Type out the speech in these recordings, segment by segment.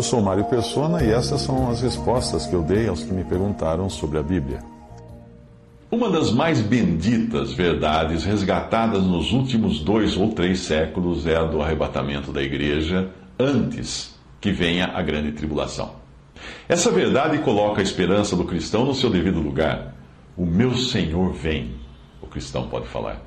Eu sou Mário Persona e essas são as respostas que eu dei aos que me perguntaram sobre a Bíblia. Uma das mais benditas verdades resgatadas nos últimos dois ou três séculos é a do arrebatamento da igreja antes que venha a grande tribulação. Essa verdade coloca a esperança do cristão no seu devido lugar. O meu Senhor vem, o cristão pode falar.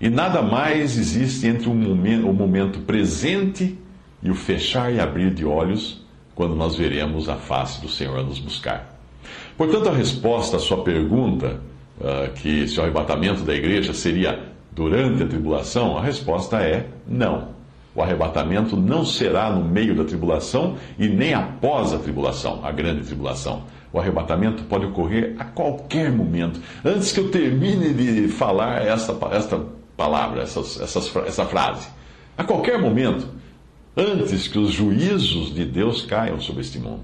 E nada mais existe entre o momento, o momento presente e o fechar e abrir de olhos quando nós veremos a face do Senhor a nos buscar. Portanto, a resposta à sua pergunta, uh, que se o arrebatamento da igreja seria durante a tribulação, a resposta é não. O arrebatamento não será no meio da tribulação e nem após a tribulação, a grande tribulação. O arrebatamento pode ocorrer a qualquer momento. Antes que eu termine de falar esta, esta palavra, essas, essas, essa frase. A qualquer momento. Antes que os juízos de Deus caiam sobre este mundo.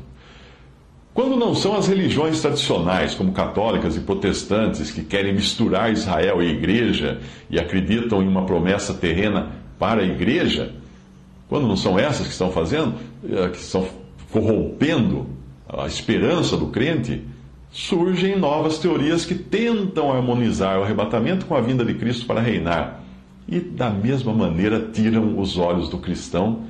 Quando não são as religiões tradicionais, como católicas e protestantes, que querem misturar Israel e igreja e acreditam em uma promessa terrena para a igreja, quando não são essas que estão fazendo, eh, que estão corrompendo a esperança do crente, surgem novas teorias que tentam harmonizar o arrebatamento com a vinda de Cristo para reinar. E, da mesma maneira, tiram os olhos do cristão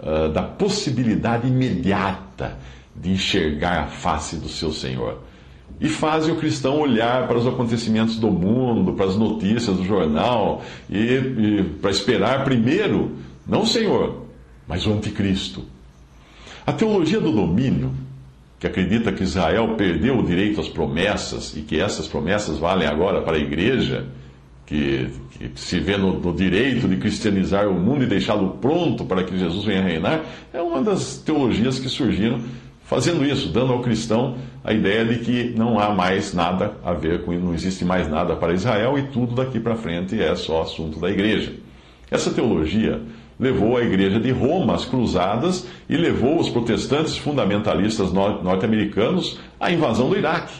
uh, da possibilidade imediata de enxergar a face do seu Senhor. E fazem o cristão olhar para os acontecimentos do mundo, para as notícias do jornal, e, e para esperar primeiro, não o Senhor, mas o anticristo. A teologia do domínio, que acredita que Israel perdeu o direito às promessas e que essas promessas valem agora para a igreja, que, que se vê no, no, direito de cristianizar o mundo e deixá-lo pronto para que Jesus venha reinar, é uma das teologias que surgiram fazendo isso, dando ao cristão a ideia de que não há mais nada a ver com, não existe mais nada para Israel e tudo daqui para frente é só assunto da igreja. Essa teologia levou a igreja de Roma às cruzadas e levou os protestantes fundamentalistas norte-americanos à invasão do Iraque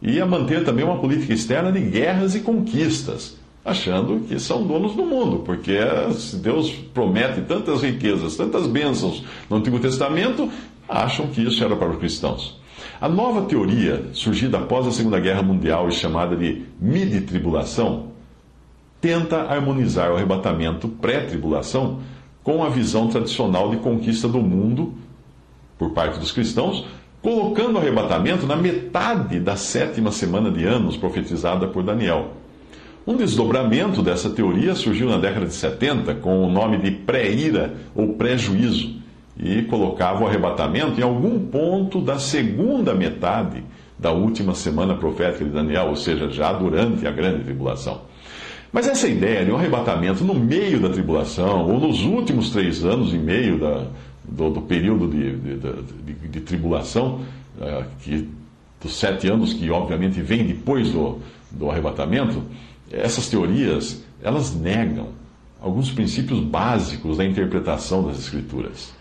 e a manter também uma política externa de guerras e conquistas, achando que são donos do mundo, porque se Deus promete tantas riquezas, tantas bênçãos no Antigo Testamento, acham que isso era para os cristãos. A nova teoria, surgida após a Segunda Guerra Mundial e chamada de midi-tribulação, tenta harmonizar o arrebatamento pré-tribulação com a visão tradicional de conquista do mundo por parte dos cristãos, colocando o arrebatamento na metade da sétima semana de anos profetizada por Daniel. Um desdobramento dessa teoria surgiu na década de 70 com o nome de pré-ira ou pré-juízo e colocava o arrebatamento em algum ponto da segunda metade da última semana profética de Daniel, ou seja, já durante a grande tribulação. Mas essa ideia de um arrebatamento no meio da tribulação, ou nos últimos três anos e meio da, do, do, período de, de, de, de tribulação, uh, que, dos sete anos que obviamente vem depois do, do arrebatamento, essas teorias, elas negam alguns princípios básicos da interpretação das Escrituras.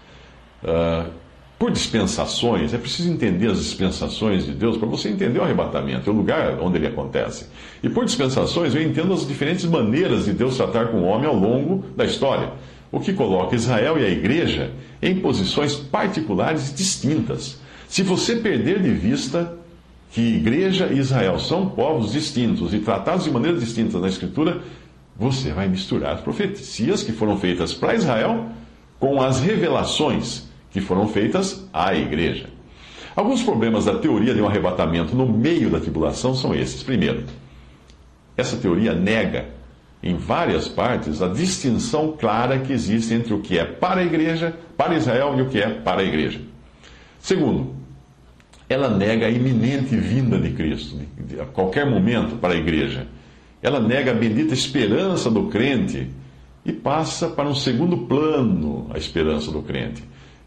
Uh, por dispensações, é preciso entender as dispensações de Deus para você entender o arrebatamento, o lugar onde ele acontece. E por dispensações, eu entendo as diferentes maneiras de Deus tratar com o homem ao longo da história, o que coloca Israel e a igreja em posições particulares distintas. Se você perder de vista que igreja e Israel são povos distintos e tratados de maneira distinta na Escritura, você vai misturar as profecias que foram feitas para Israel com as revelações que foram feitas à igreja. Alguns problemas da teoria de um arrebatamento no meio da tribulação são esses. Primeiro, essa teoria nega em várias partes a distinção clara que existe entre o que é para a igreja, para Israel e o que é para a igreja. Segundo, ela nega a iminente vinda de Cristo, a qualquer momento, para a igreja. Ela nega a bendita esperança do crente e passa para um segundo plano a esperança do crente.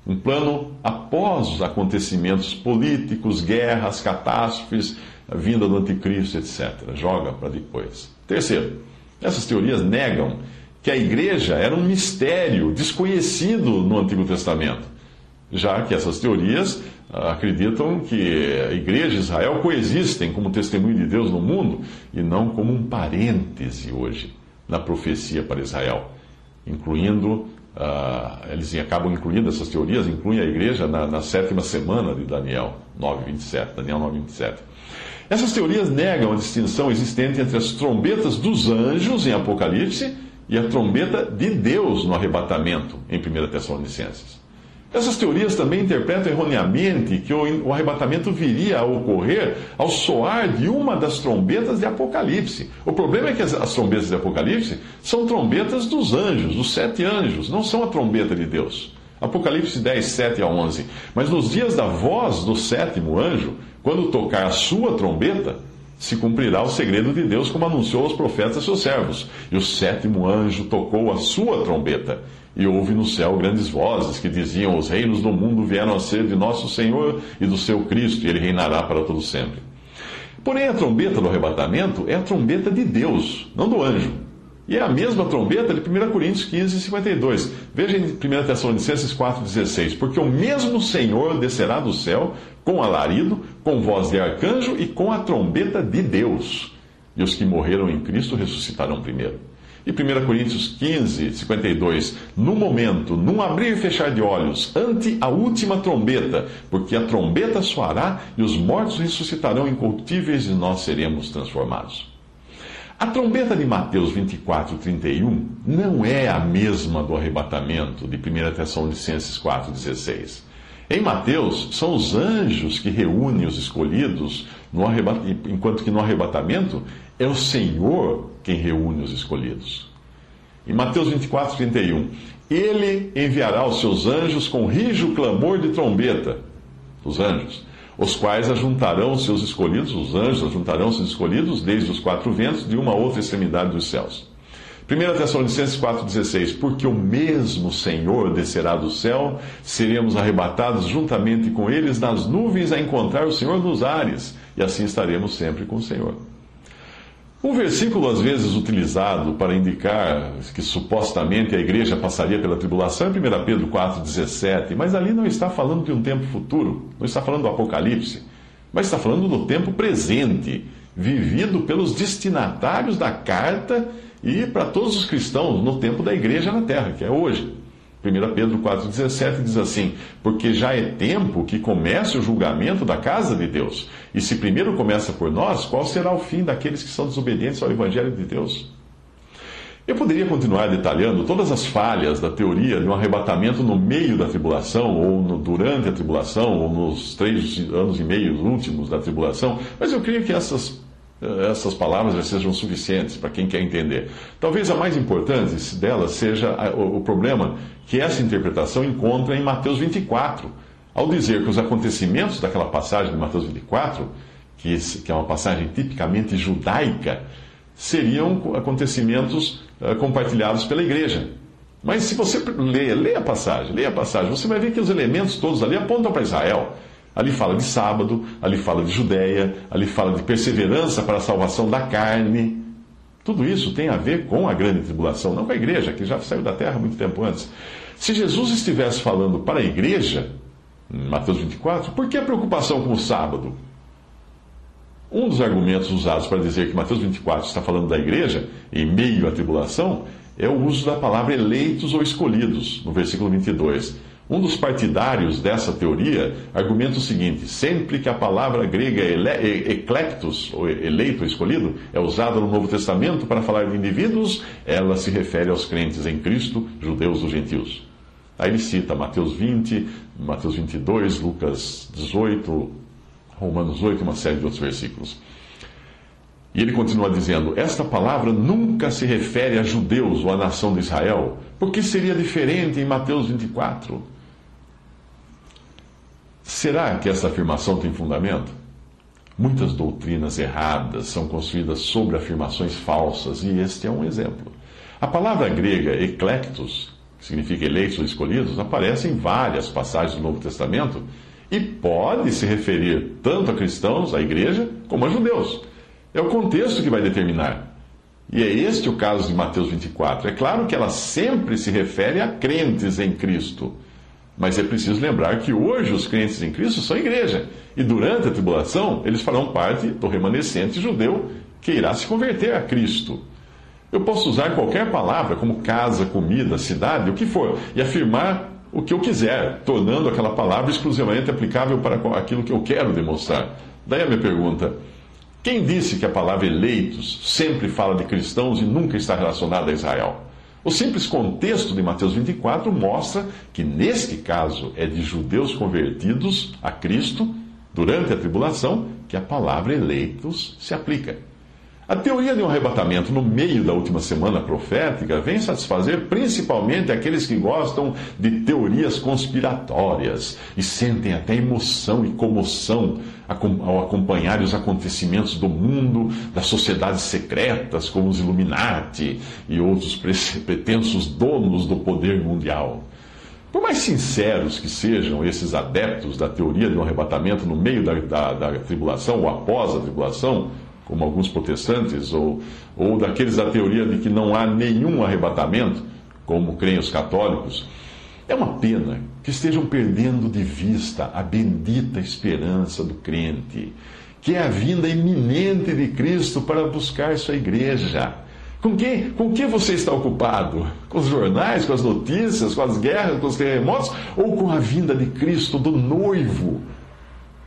Um plano após os acontecimentos políticos, guerras, catástrofes, a vinda do anticristo, etc. Joga para depois. Terceiro, essas teorias negam que a igreja era um mistério desconhecido no Antigo Testamento, já que essas teorias ah, acreditam que a igreja e Israel coexistem como testemunho de Deus no mundo e não como um parêntese hoje na profecia para Israel, incluindo, uh, eles acabam incluindo essas teorias, incluem a igreja na, na sétima semana de Daniel 9:27, Daniel 9:27. Essas teorias negam a distinção existente entre as trombetas dos anjos em Apocalipse e a trombeta de Deus no arrebatamento em 1 Tessalonicenses. Essas teorias também interpretam erroneamente que o arrebatamento viria a ocorrer ao soar de uma das trombetas de Apocalipse. O problema é que as, as trombetas de Apocalipse são trombetas dos anjos, dos sete anjos, não são a trombeta de Deus. Apocalipse 10, 7 a 11. Mas nos dias da voz do sétimo anjo, quando tocar a sua trombeta, se cumprirá o segredo de Deus, como anunciou aos profetas seus servos. E o sétimo anjo tocou a sua trombeta. E houve no céu grandes vozes que diziam: Os reinos do mundo vieram a ser de nosso Senhor e do seu Cristo, e ele reinará para todo sempre. Porém, a trombeta do arrebatamento é a trombeta de Deus, não do anjo. E é a mesma trombeta de 1 Coríntios 15, 52. Veja em 1 Tessalonicenses 4,16. Porque o mesmo Senhor descerá do céu com alarido, com voz de arcanjo e com a trombeta de Deus. E os que morreram em Cristo ressuscitarão primeiro. E 1 Coríntios 15, 52, no momento, num abrir e fechar de olhos, ante a última trombeta, porque a trombeta soará e os mortos ressuscitarão incorruptíveis e nós seremos transformados. A trombeta de Mateus 24, 31 não é a mesma do arrebatamento de 1 Tessalonicenses 4, 16. Em Mateus, são os anjos que reúnem os escolhidos, no enquanto que no arrebatamento é o Senhor quem reúne os escolhidos. Em Mateus 24, 31, ele enviará os seus anjos com rijo clamor de trombeta, os anjos, os quais ajuntarão os seus escolhidos, os anjos ajuntarão os seus escolhidos desde os quatro ventos de uma outra extremidade dos céus. 1 Tessalonicenses 4,16: Porque o mesmo Senhor descerá do céu, seremos arrebatados juntamente com eles nas nuvens a encontrar o Senhor nos ares, e assim estaremos sempre com o Senhor. Um versículo às vezes utilizado para indicar que supostamente a igreja passaria pela tribulação é 1 Pedro 4,17, mas ali não está falando de um tempo futuro, não está falando do Apocalipse, mas está falando do tempo presente, vivido pelos destinatários da carta e para todos os cristãos no tempo da igreja na terra, que é hoje. 1 Pedro 4,17 diz assim: Porque já é tempo que comece o julgamento da casa de Deus. E se primeiro começa por nós, qual será o fim daqueles que são desobedientes ao Evangelho de Deus? Eu poderia continuar detalhando todas as falhas da teoria de um arrebatamento no meio da tribulação, ou no, durante a tribulação, ou nos três anos e meio últimos da tribulação, mas eu creio que essas essas palavras já sejam suficientes para quem quer entender. Talvez a mais importante delas seja o problema que essa interpretação encontra em Mateus 24, ao dizer que os acontecimentos daquela passagem de Mateus 24, que, é uma passagem tipicamente judaica, seriam acontecimentos eh, compartilhados pela igreja. Mas se você ler, lê a passagem, lê a passagem, você vai ver que os elementos todos ali apontam para Israel. Ali fala de sábado, ali fala de Judéia, ali fala de perseverança para a salvação da carne. Tudo isso tem a ver com a grande tribulação, não com a igreja, que já saiu da terra muito tempo antes. Se Jesus estivesse falando para a igreja, em Mateus 24, por que a preocupação com o sábado? Um dos argumentos usados para dizer que Mateus 24 está falando da igreja, em meio à tribulação, é o uso da palavra eleitos ou escolhidos, no versículo 22. Um dos partidários dessa teoria argumenta o seguinte: sempre que a palavra grega eclectos, ou eleito ou escolhido, é usada no Novo Testamento para falar de indivíduos, ela se refere aos crentes em Cristo, judeus ou gentios. Aí ele cita Mateus 20, Mateus 22, Lucas 18, Romanos 8 e uma série de outros versículos. E ele continua dizendo: Esta palavra nunca se refere a judeus ou à nação de Israel, porque seria diferente em Mateus 24. Será que essa afirmação tem fundamento? Muitas doutrinas erradas são construídas sobre afirmações falsas e este é um exemplo. A palavra grega eclectos, que significa eleitos ou escolhidos, aparece em várias passagens do Novo Testamento e pode se referir tanto a cristãos, a igreja, como a judeus. É o contexto que vai determinar. E é este o caso de Mateus 24. É claro que ela sempre se refere a crentes em Cristo. Mas é preciso lembrar que hoje os crentes em Cristo são igreja. E durante a tribulação, eles farão parte do remanescente judeu que irá se converter a Cristo. Eu posso usar qualquer palavra, como casa, comida, cidade, o que for, e afirmar o que eu quiser, tornando aquela palavra exclusivamente aplicável para aquilo que eu quero demonstrar. Daí a minha pergunta: quem disse que a palavra eleitos sempre fala de cristãos e nunca está relacionada a Israel? O simples contexto de Mateus 24 mostra que, neste caso, é de judeus convertidos a Cristo durante a tribulação que a palavra eleitos se aplica. A teoria de um arrebatamento no meio da última semana profética vem satisfazer principalmente aqueles que gostam de teorias conspiratórias e sentem até emoção e comoção ao acompanhar os acontecimentos do mundo, das sociedades secretas, como os Illuminati e outros pretensos donos do poder mundial. Por mais sinceros que sejam esses adeptos da teoria de um arrebatamento no meio da, da, da tribulação ou após a tribulação, como alguns protestantes, ou, ou daqueles da teoria de que não há nenhum arrebatamento, como creem os católicos, é uma pena que estejam perdendo de vista a bendita esperança do crente, que é a vinda iminente de Cristo para buscar sua igreja. Com que, com que você está ocupado? Com os jornais, com as notícias, com as guerras, com os terremotos? Ou com a vinda de Cristo, do noivo?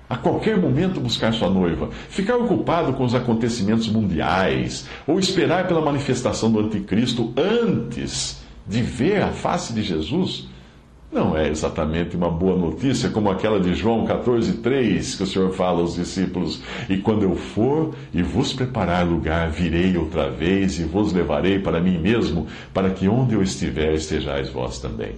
A qualquer momento buscar sua noiva, ficar ocupado com os acontecimentos mundiais, ou esperar pela manifestação do Anticristo antes de ver a face de Jesus, não é exatamente uma boa notícia como aquela de João 14,3, que o Senhor fala aos discípulos: E quando eu for e vos preparar lugar, virei outra vez e vos levarei para mim mesmo, para que onde eu estiver estejais vós também.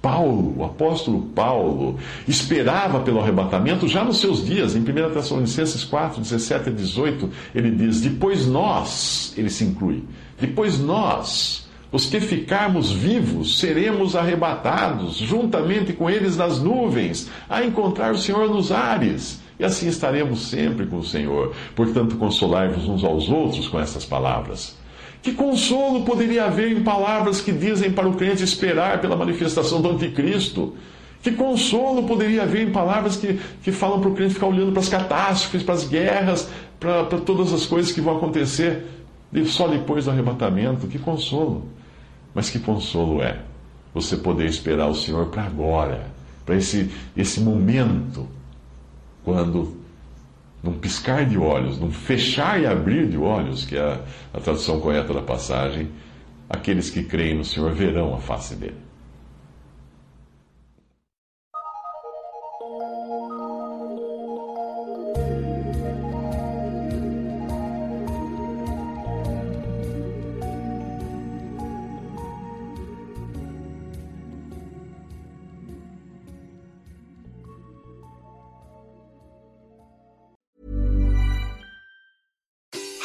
Paulo, o apóstolo Paulo, esperava pelo arrebatamento já nos seus dias, em 1 Tessalonicenses 4, 17 a 18, ele diz: Depois nós, ele se inclui, depois nós, os que ficarmos vivos, seremos arrebatados, juntamente com eles nas nuvens, a encontrar o Senhor nos ares. E assim estaremos sempre com o Senhor. Portanto, consolai-vos uns aos outros com essas palavras. Que consolo poderia haver em palavras que dizem para o crente esperar pela manifestação do anticristo? Que consolo poderia haver em palavras que, que falam para o crente ficar olhando para as catástrofes, para as guerras, para, para todas as coisas que vão acontecer só depois do arrebatamento? Que consolo! Mas que consolo é você poder esperar o Senhor para agora, para esse, esse momento, quando num piscar de olhos, num fechar e abrir de olhos, que é a, a tradução correta da passagem, aqueles que creem no Senhor verão a face dele.